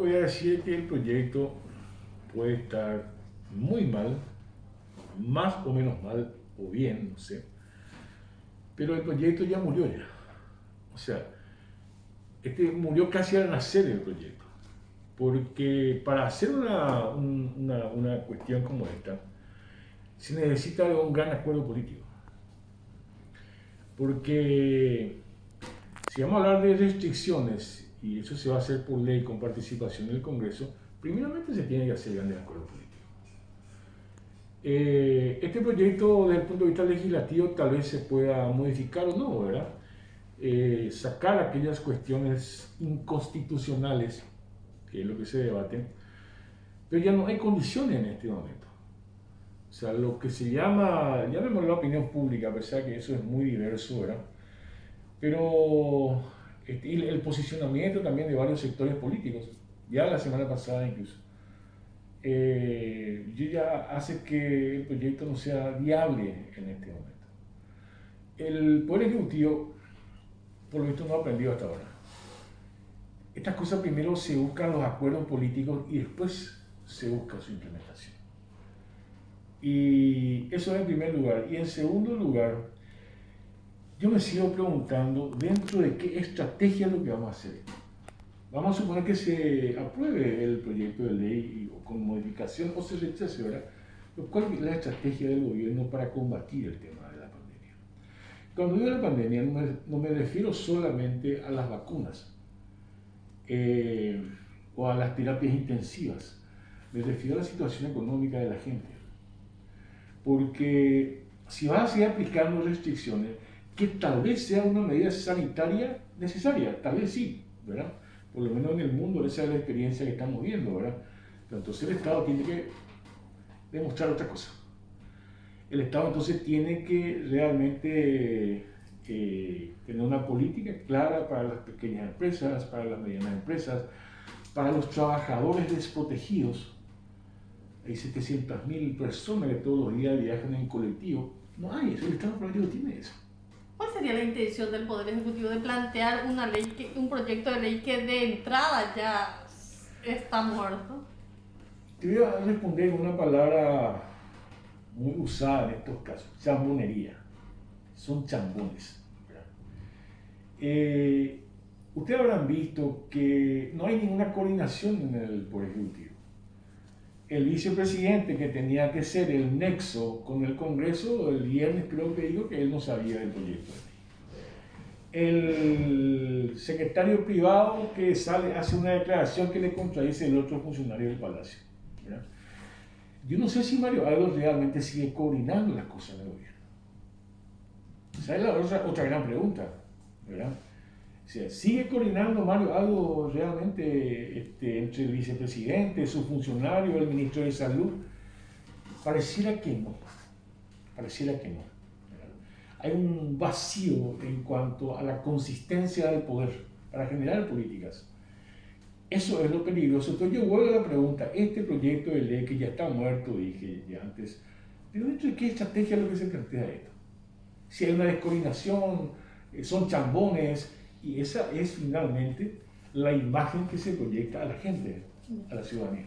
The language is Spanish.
voy a decir que el proyecto puede estar muy mal, más o menos mal, o bien, no sé. Pero el proyecto ya murió ya. O sea, este murió casi al nacer el proyecto. Porque para hacer una, una, una cuestión como esta, se necesita un gran acuerdo político. Porque si vamos a hablar de restricciones, y eso se va a hacer por ley con participación del Congreso, primeramente se tiene que hacer grandes acuerdos políticos. Eh, este proyecto, desde el punto de vista legislativo, tal vez se pueda modificar o no, ¿verdad? Eh, sacar aquellas cuestiones inconstitucionales, que es lo que se debate, pero ya no hay condiciones en este momento. O sea, lo que se llama, vemos la opinión pública, a pesar que eso es muy diverso, ¿verdad? Pero este, el posicionamiento también de varios sectores políticos, ya la semana pasada incluso, eh, ya hace que el proyecto no sea viable en este momento. El Poder Ejecutivo, por lo visto, no ha aprendido hasta ahora. Estas cosas primero se buscan los acuerdos políticos y después se busca su implementación. Y eso en primer lugar. Y en segundo lugar, yo me sigo preguntando dentro de qué estrategia es lo que vamos a hacer. Vamos a suponer que se apruebe el proyecto de ley con modificación o se rechace, ¿verdad? ¿Cuál es la estrategia del gobierno para combatir el tema de la pandemia? Cuando digo la pandemia no me, refiero solamente a las vacunas eh, o a las terapias intensivas, me refiero a la situación económica de la gente. Porque si vas a seguir aplicando restricciones, que tal vez sea una medida sanitaria necesaria, tal vez sí, ¿verdad? por lo menos en el mundo, esa es la experiencia que estamos viendo, ¿verdad? Pero entonces el Estado tiene que demostrar otra cosa. El Estado entonces tiene que realmente eh, tener una política clara para las pequeñas empresas, para las medianas empresas, para los trabajadores desprotegidos. Hay 700.000 personas que todos los días viajan en colectivo. No hay eso, el Estado no tiene eso. ¿Cuál sería la intención del Poder Ejecutivo de plantear una ley, un proyecto de ley que de entrada ya está muerto? Te voy a responder una palabra muy usada en estos casos, chambonería. Son chambones. Eh, ustedes habrán visto que no hay ninguna coordinación en el Poder Ejecutivo el vicepresidente que tenía que ser el nexo con el Congreso, el viernes creo que dijo que él no sabía del proyecto. El secretario privado que sale, hace una declaración que le contradice el otro funcionario del Palacio. Yo no sé si Mario Aldo realmente sigue coordinando las cosas del gobierno. Esa es la otra, otra gran pregunta. ¿verdad? Sigue coordinando Mario algo realmente este, entre el vicepresidente, su funcionario, el ministro de Salud. Pareciera que no. Pareciera que no. Hay un vacío en cuanto a la consistencia del poder para generar políticas. Eso es lo peligroso. Entonces yo vuelvo a la pregunta, este proyecto de ley que ya está muerto, dije ya antes, pero dentro de qué estrategia es lo que se plantea esto? Si hay una descoordinación, eh, son chambones, y esa es finalmente la imagen que se proyecta a la gente, a la ciudadanía.